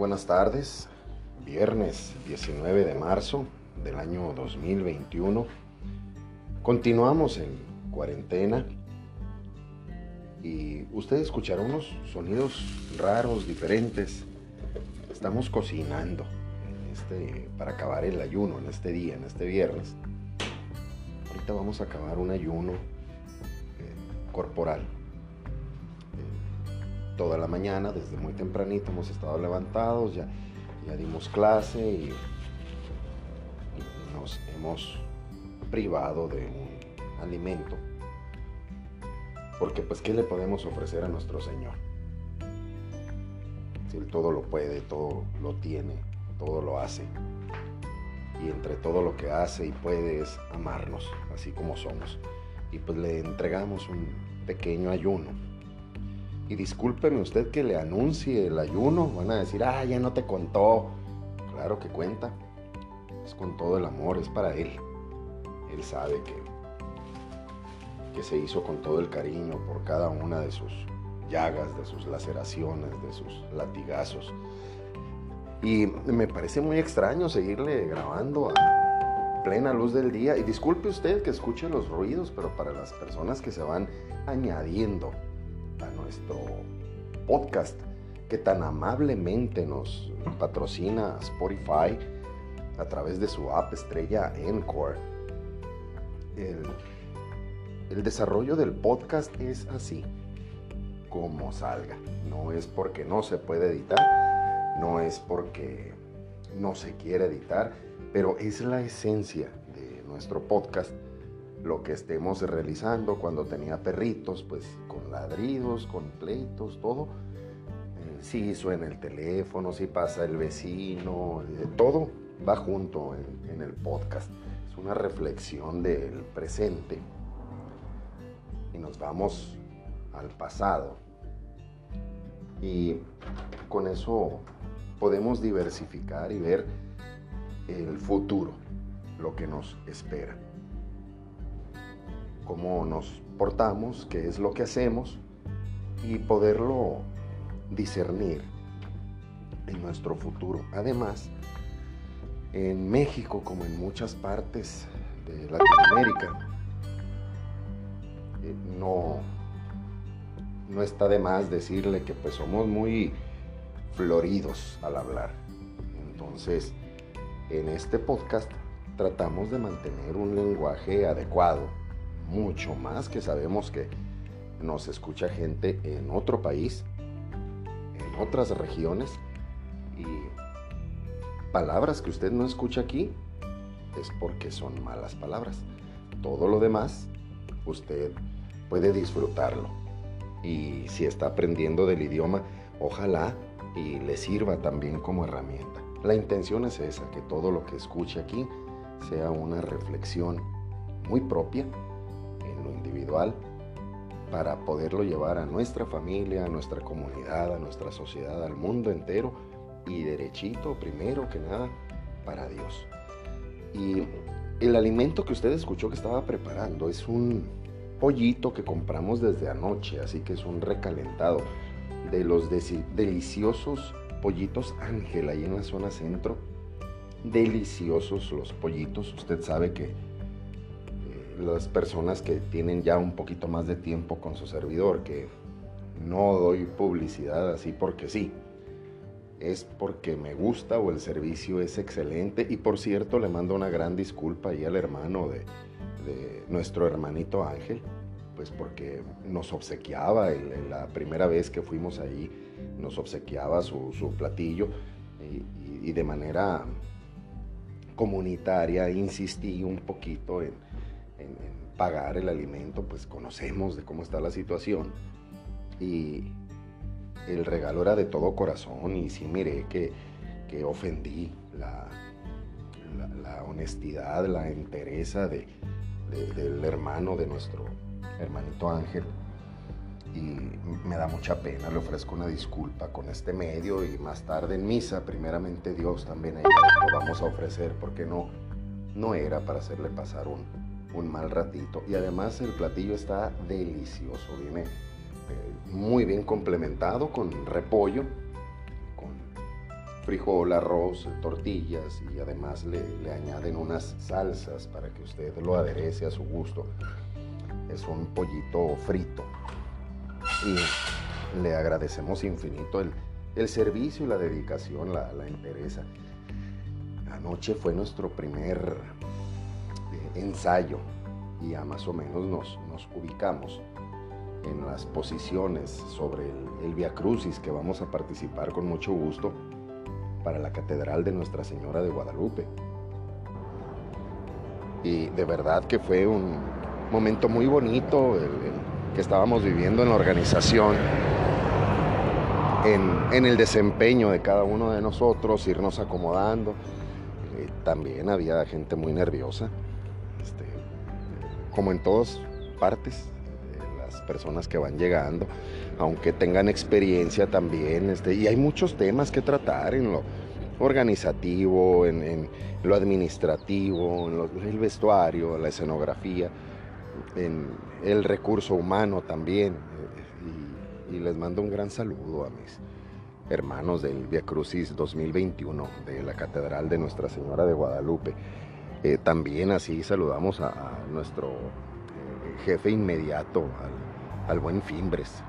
buenas tardes. Viernes 19 de marzo del año 2021. Continuamos en cuarentena y ustedes escucharon unos sonidos raros, diferentes. Estamos cocinando este, para acabar el ayuno en este día, en este viernes. Ahorita vamos a acabar un ayuno eh, corporal toda la mañana, desde muy tempranito hemos estado levantados, ya, ya dimos clase y, nos hemos privado de un alimento. Porque pues, ¿qué le podemos ofrecer a nuestro Señor? Si Él todo lo puede, todo lo tiene, todo lo hace. Y entre todo lo que hace y puede es amarnos, así como somos. Y pues le entregamos un pequeño ayuno y discúlpeme usted que le anuncie el ayuno. Van a decir, ah, ya no te contó. Claro que cuenta. Es con todo el amor, es para Él. Él sabe que, que se hizo con todo el cariño por cada una de sus llagas, de sus laceraciones, de sus latigazos. Y me parece muy extraño seguirle grabando a plena luz del día. Y disculpe usted que escuche los ruidos, pero para las personas que se van añadiendo nuestro podcast que tan amablemente nos patrocina Spotify a través de su app estrella Encore. El, el desarrollo del podcast es así, como salga. No es porque no se puede editar, no es porque no se quiere editar, pero es la esencia de nuestro podcast lo que estemos realizando. Cuando tenía perritos, pues con ladridos, con pleitos, todo. Si suena el teléfono, si pasa el vecino, eh, todo va junto en el podcast. Es una reflexión del presente. Y nos vamos al pasado. Y con eso podemos diversificar y ver el futuro, lo que nos espera cómo nos portamos, qué es lo que hacemos y poderlo discernir en nuestro futuro. Además, en México, como en muchas partes de Latinoamérica, eh, no, no está de más decirle que pues somos muy floridos al hablar. Entonces, en este podcast tratamos de mantener un lenguaje adecuado mucho más que sabemos que nos escucha gente en otro país, en otras regiones y palabras que usted no escucha aquí es porque son malas palabras. Todo lo demás usted puede disfrutarlo. Y si está aprendiendo del idioma, ojalá y le sirva también como herramienta. La intención es esa, que todo lo que escuche aquí sea una reflexión muy propia para poderlo llevar a nuestra familia, a nuestra comunidad, a nuestra sociedad, al mundo entero y derechito, primero que nada, para Dios. Y el alimento que usted escuchó que estaba preparando es un pollito que compramos desde anoche, así que es un recalentado de los deliciosos pollitos Ángel ahí en la zona centro. Deliciosos los pollitos, usted sabe que las personas que tienen ya un poquito más de tiempo con su servidor, que no doy publicidad así porque sí. Es porque me gusta o el servicio es excelente. Y por cierto, le mando una gran disculpa ahí al hermano de, nuestro hermanito Ángel, pues porque nos obsequiaba, la primera vez que fuimos ahí, nos obsequiaba su, platillo y de manera comunitaria insistí un poquito en, en, pagar el alimento, pues conocemos de cómo está la situación. Y el regalo era de todo corazón y sí miré que, que ofendí la, la, honestidad, la entereza de, del hermano de nuestro hermanito Ángel. Y me da mucha pena, le ofrezco una disculpa con este medio y más tarde en misa, primeramente Dios también lo vamos a ofrecer porque no, no era para hacerle pasar un, un mal ratito. Y además el platillo está delicioso, viene eh, muy bien complementado con repollo, con frijol, arroz, tortillas y además le, le, añaden unas salsas para que usted lo aderece a su gusto. Es un pollito frito. Y le agradecemos infinito el, el servicio y la dedicación, la, la. Anoche fue nuestro primer ensayo y ya más o menos nos, nos ubicamos en las posiciones sobre el, el Via Crucis que vamos a participar con mucho gusto para la Catedral de Nuestra Señora de Guadalupe. Y de verdad que fue un momento muy bonito que estábamos viviendo en la organización, en, en, el desempeño de cada uno de nosotros, irnos acomodando. Eh, también había gente muy nerviosa, como en todas partes, personas que van llegando, aunque tengan experiencia también. Este, y hay muchos temas que tratar en lo organizativo, en, lo administrativo, en lo, el vestuario, la escenografía, en el recurso humano también. Y, y les mando un gran saludo a mis hermanos del Via Crucis 2021 de la Catedral de Nuestra Señora de Guadalupe. Eh, también así saludamos a, nuestro eh, jefe inmediato, al buen Fimbres,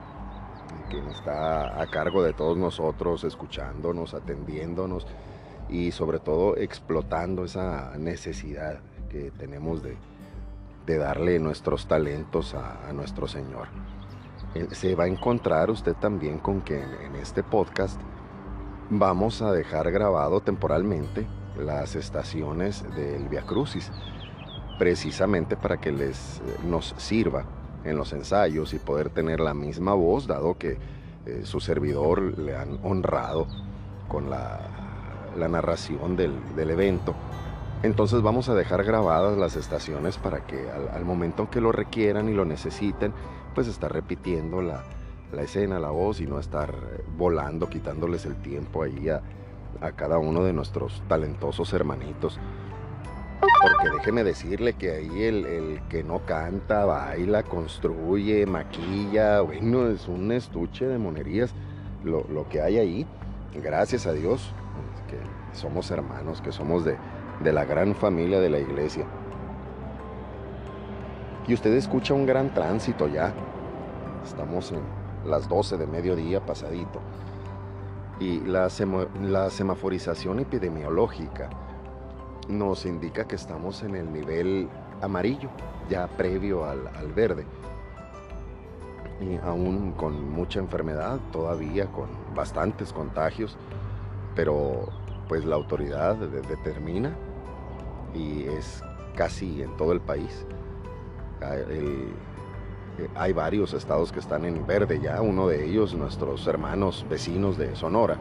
quien está a cargo de todos nosotros, escuchándonos, atendiéndonos y sobre todo explotando esa necesidad que tenemos de, de darle nuestros talentos a, a, nuestro Señor. Se va a encontrar usted también con que en este podcast vamos a dejar grabado temporalmente las estaciones del Via Crucis, precisamente para que les nos sirva en los ensayos y poder tener la misma voz, dado que eh, su servidor le han honrado con la, la narración del, del, evento. Entonces vamos a dejar grabadas las estaciones para que al, momento que lo requieran y lo necesiten, pues estar repitiendo la, la escena, la voz y no estar volando, quitándoles el tiempo ahí a, a cada uno de nuestros talentosos hermanitos. Porque déjeme decirle que ahí el, que no canta, baila, construye, maquilla, bueno, es un estuche de monerías lo, lo que hay ahí. Gracias a Dios que somos hermanos, que somos de, de la gran familia de la iglesia. Y usted escucha un gran tránsito ya. Estamos en las 12 de mediodía pasadito. Y la, la semaforización epidemiológica nos indica que estamos en el nivel amarillo, ya previo al, al verde. Y aún con mucha enfermedad, todavía con bastantes contagios, pero pues la autoridad determina y es casi en todo el país. El, hay varios estados que están en verde ya, uno de ellos nuestros hermanos vecinos de Sonora.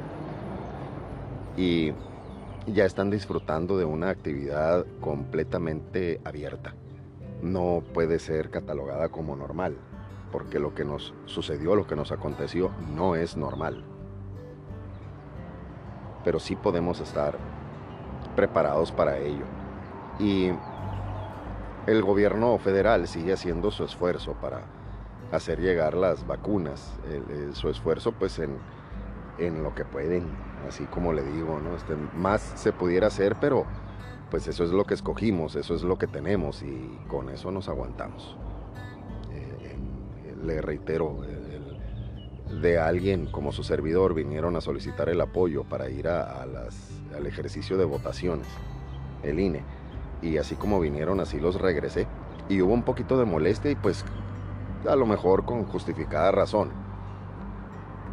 Y ya están disfrutando de una actividad completamente abierta. No puede ser catalogada como normal, porque lo que nos sucedió, lo que nos aconteció, no es normal. Pero sí podemos estar preparados para ello. Y el gobierno federal sigue haciendo su esfuerzo para hacer llegar las vacunas, su esfuerzo pues en, en lo que pueden, así como le digo, ¿no? Este, más se pudiera hacer, pero pues eso es lo que escogimos, eso es lo que tenemos y con eso nos aguantamos. Eh, le reitero, el, de alguien como su servidor vinieron a solicitar el apoyo para ir a, a las, al ejercicio de votaciones, el INE, y así como vinieron, así los regresé. Y hubo un poquito de molestia y pues a lo mejor con justificada razón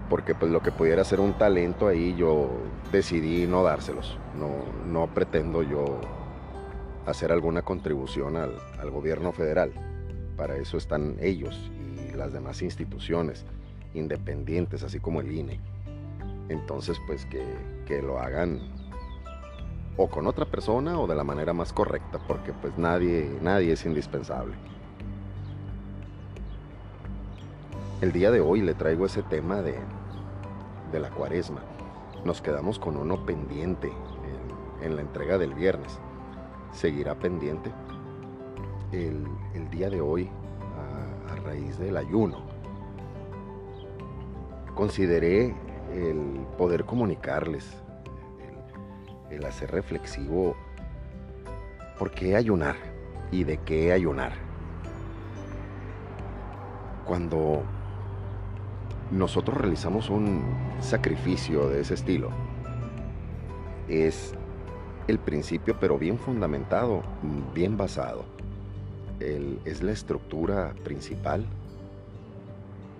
porque pues lo que pudiera ser un talento ahí yo decidí no dárselos. No, no pretendo yo hacer alguna contribución al, al, gobierno federal. Para eso están ellos y las demás instituciones independientes, así como el INE. Entonces pues que, que lo hagan o con otra persona o de la manera más correcta, porque pues nadie, nadie es indispensable. El día de hoy le traigo ese tema de, de la cuaresma. Nos quedamos con uno pendiente en, la entrega del viernes. Seguirá pendiente el, el día de hoy a, raíz del ayuno. Consideré el poder comunicarles el hacer reflexivo por qué ayunar y de qué ayunar. Cuando nosotros realizamos un sacrificio de ese estilo, es el principio, pero bien fundamentado, bien basado. es la estructura principal,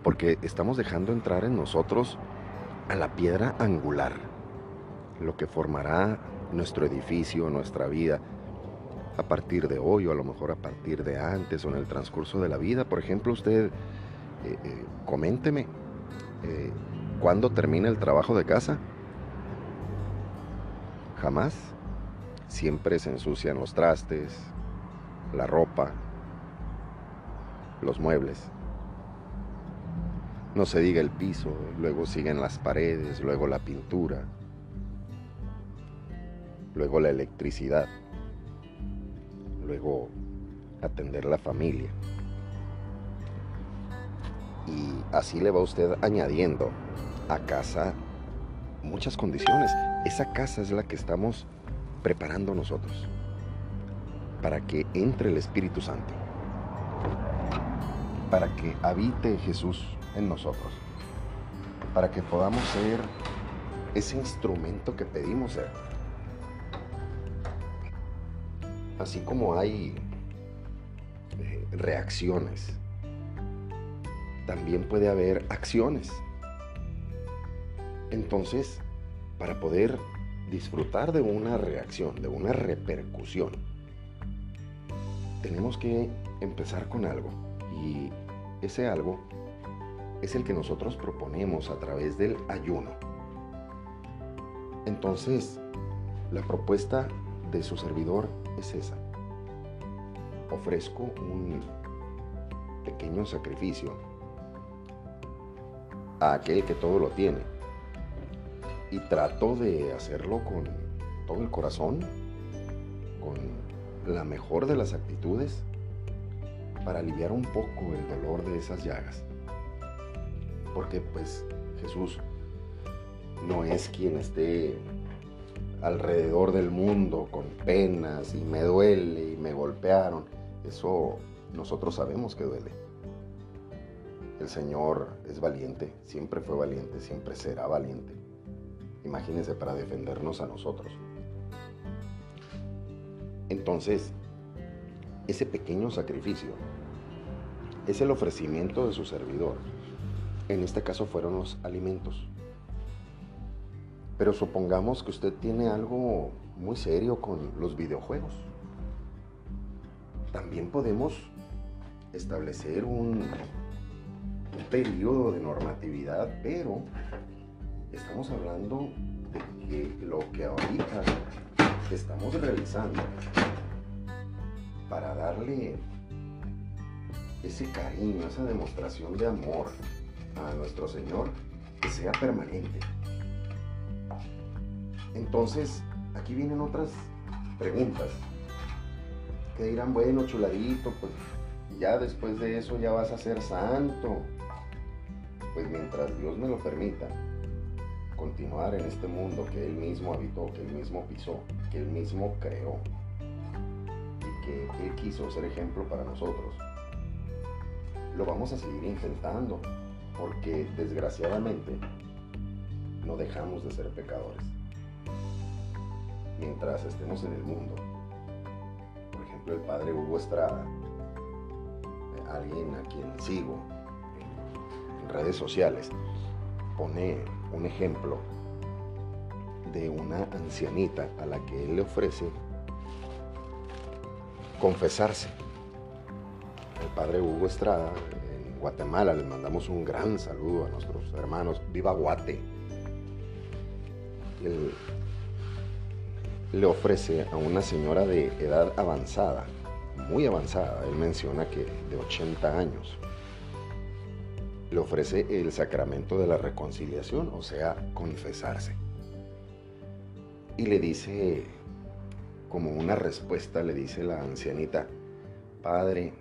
porque estamos dejando entrar en nosotros a la piedra angular, lo que formará nuestro edificio, nuestra vida, a partir de hoy o a lo mejor a partir de antes o en el transcurso de la vida. Por ejemplo, usted eh, eh, coménteme eh, cuándo termina el trabajo de casa. Jamás. Siempre se ensucian los trastes, la ropa, los muebles. No se diga el piso, luego siguen las paredes, luego la pintura, luego la electricidad, luego atender la familia. Y así le va usted añadiendo a casa muchas condiciones. Esa casa es la que estamos preparando nosotros para que entre el Espíritu Santo, para que habite Jesús en nosotros, para que podamos ser ese instrumento que pedimos ser. Así como hay eh, reacciones, también puede haber acciones. Entonces, para poder disfrutar de una reacción, de una repercusión, tenemos que empezar con algo. Y ese algo es el que nosotros proponemos a través del ayuno. Entonces, la propuesta de su servidor es esa. Ofrezco un pequeño sacrificio a aquel que todo lo tiene. Y trato de hacerlo con todo el corazón, con la mejor de las actitudes, para aliviar un poco el dolor de esas llagas. Porque pues Jesús no es quien esté alrededor del mundo con penas y me duele y me golpearon. Eso nosotros sabemos que duele. El Señor es valiente, siempre fue valiente, siempre será valiente. Imagínense para defendernos a nosotros. Entonces, ese pequeño sacrificio es el ofrecimiento de su servidor. En este caso fueron los alimentos. Pero supongamos que usted tiene algo muy serio con los videojuegos. También podemos establecer un, periodo de normatividad, pero estamos hablando de que lo que ahorita estamos realizando para darle ese cariño, esa demostración de amor a nuestro Señor, que sea permanente. Entonces, aquí vienen otras preguntas que dirán, bueno, chuladito, pues ya después de eso ya vas a ser santo pues mientras Dios me lo permita, continuar en este mundo que Él mismo habitó, que Él mismo pisó, que Él mismo creó y que Él quiso ser ejemplo para nosotros, lo vamos a seguir intentando porque desgraciadamente no dejamos de ser pecadores. Mientras estemos en el mundo, por ejemplo el padre Hugo Estrada, alguien a quien sigo, redes sociales pone un ejemplo de una ancianita a la que él le ofrece confesarse. El padre Hugo Estrada, en Guatemala, les mandamos un gran saludo a nuestros hermanos. Viva Guate. Le ofrece a una señora de edad avanzada, muy avanzada, él menciona que de 80 años, le ofrece el sacramento de la reconciliación, o sea, confesarse. Y le dice, como una respuesta, le dice la ancianita, Padre,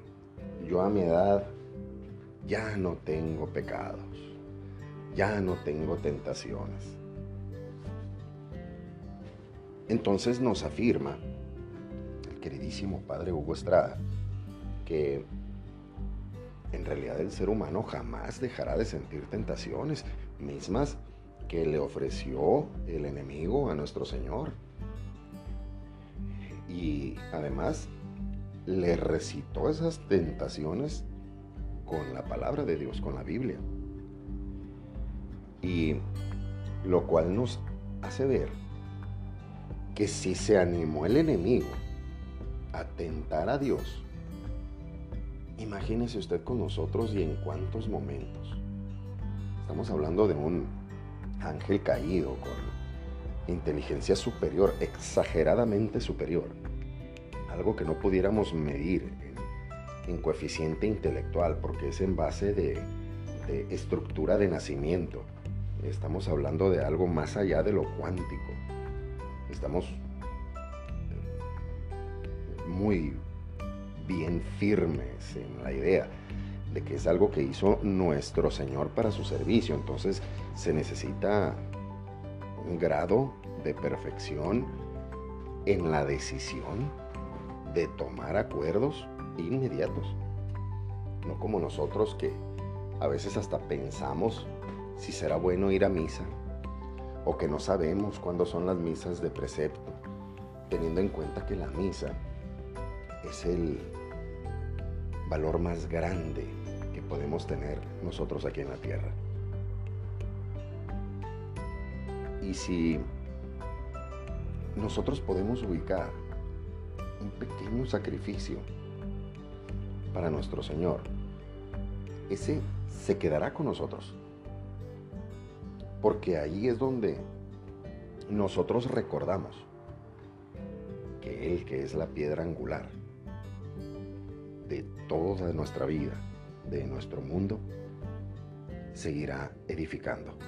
yo a mi edad ya no tengo pecados, ya no tengo tentaciones. Entonces nos afirma el queridísimo padre Hugo Estrada que en realidad el ser humano jamás dejará de sentir tentaciones, mismas que le ofreció el enemigo a nuestro Señor. Y además le recitó esas tentaciones con la palabra de Dios, con la Biblia. Y lo cual nos hace ver que si se animó el enemigo a tentar a Dios, imagínese usted con nosotros y en cuántos momentos. Estamos hablando de un ángel caído con inteligencia superior, exageradamente superior, algo que no pudiéramos medir en, coeficiente intelectual, porque es en base de, de estructura de nacimiento. Estamos hablando de algo más allá de lo cuántico. Estamos eh, muy bien firmes en la idea de que es algo que hizo nuestro Señor para su servicio. Entonces se necesita un grado de perfección en la decisión de tomar acuerdos inmediatos. No como nosotros que a veces hasta pensamos si será bueno ir a misa o que no sabemos cuándo son las misas de precepto, teniendo en cuenta que la misa es el valor más grande que podemos tener nosotros aquí en la tierra. Y si nosotros podemos ubicar un pequeño sacrificio para nuestro Señor, ese se quedará con nosotros. Porque ahí es donde nosotros recordamos que Él que es la piedra angular de toda nuestra vida, de nuestro mundo, seguirá edificando.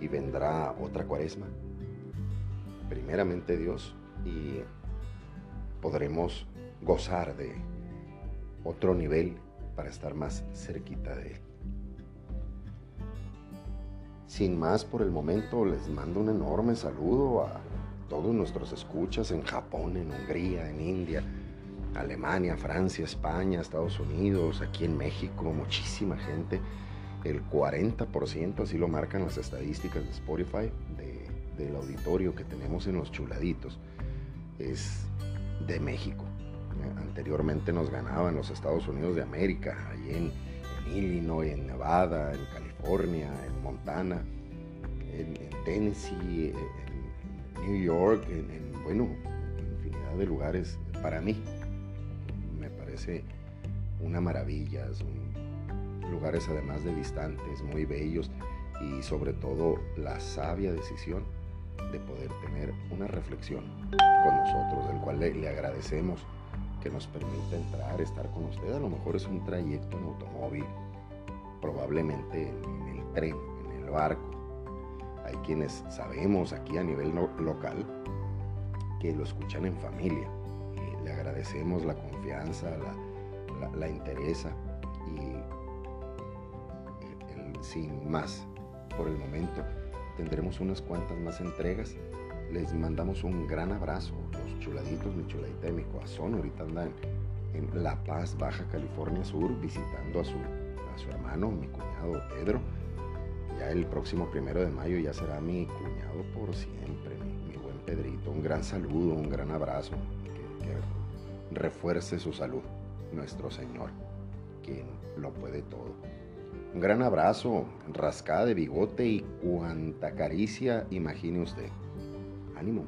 Y vendrá otra cuaresma, primeramente Dios, y podremos gozar de otro nivel para estar más cerquita de Él. Sin más por el momento, les mando un enorme saludo a todos nuestros escuchas en Japón, en Hungría, en India, Alemania, Francia, España, Estados Unidos, aquí en México, muchísima gente. El 40%, así lo marcan las estadísticas de Spotify, del auditorio que tenemos en los chuladitos, es de México. Anteriormente nos ganaba en los Estados Unidos de América, allí en, Illinois, en Nevada, en California, en Montana, en, Tennessee, en, New York, en, bueno, infinidad de lugares para mí una maravilla, lugares además de distantes, muy bellos y sobre todo la sabia decisión de poder tener una reflexión con nosotros, del cual le, agradecemos que nos permita entrar, estar con usted. A lo mejor es un trayecto en automóvil, probablemente en, el tren, en el barco. Hay quienes sabemos aquí a nivel local que lo escuchan en familia le agradecemos la confianza, la, la, interesa y sin más por el momento tendremos unas cuantas más entregas. Les mandamos un gran abrazo, los chuladitos, mi chuladita de mi corazón. Ahorita andan en La Paz, Baja California Sur, visitando a su, su hermano, mi cuñado Pedro. Ya el próximo primero de mayo ya será mi cuñado por siempre, mi, buen Pedrito. Un gran saludo, un gran abrazo refuerce su salud, nuestro Señor, quien lo puede todo. Un gran abrazo, rascada de bigote y cuanta caricia imagine usted. Ánimo.